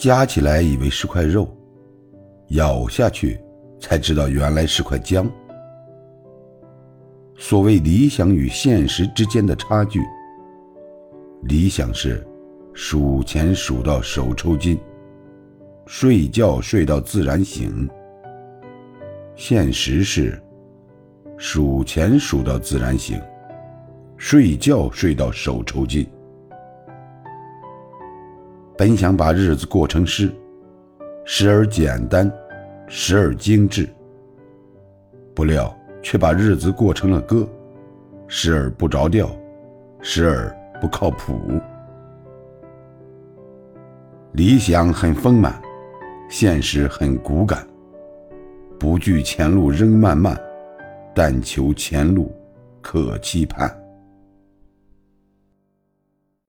夹起来以为是块肉，咬下去才知道原来是块姜。所谓理想与现实之间的差距，理想是数钱数到手抽筋，睡觉睡到自然醒；现实是数钱数到自然醒，睡觉睡到手抽筋。本想把日子过成诗，时而简单，时而精致。不料却把日子过成了歌，时而不着调，时而不靠谱。理想很丰满，现实很骨感。不惧前路仍漫漫，但求前路可期盼。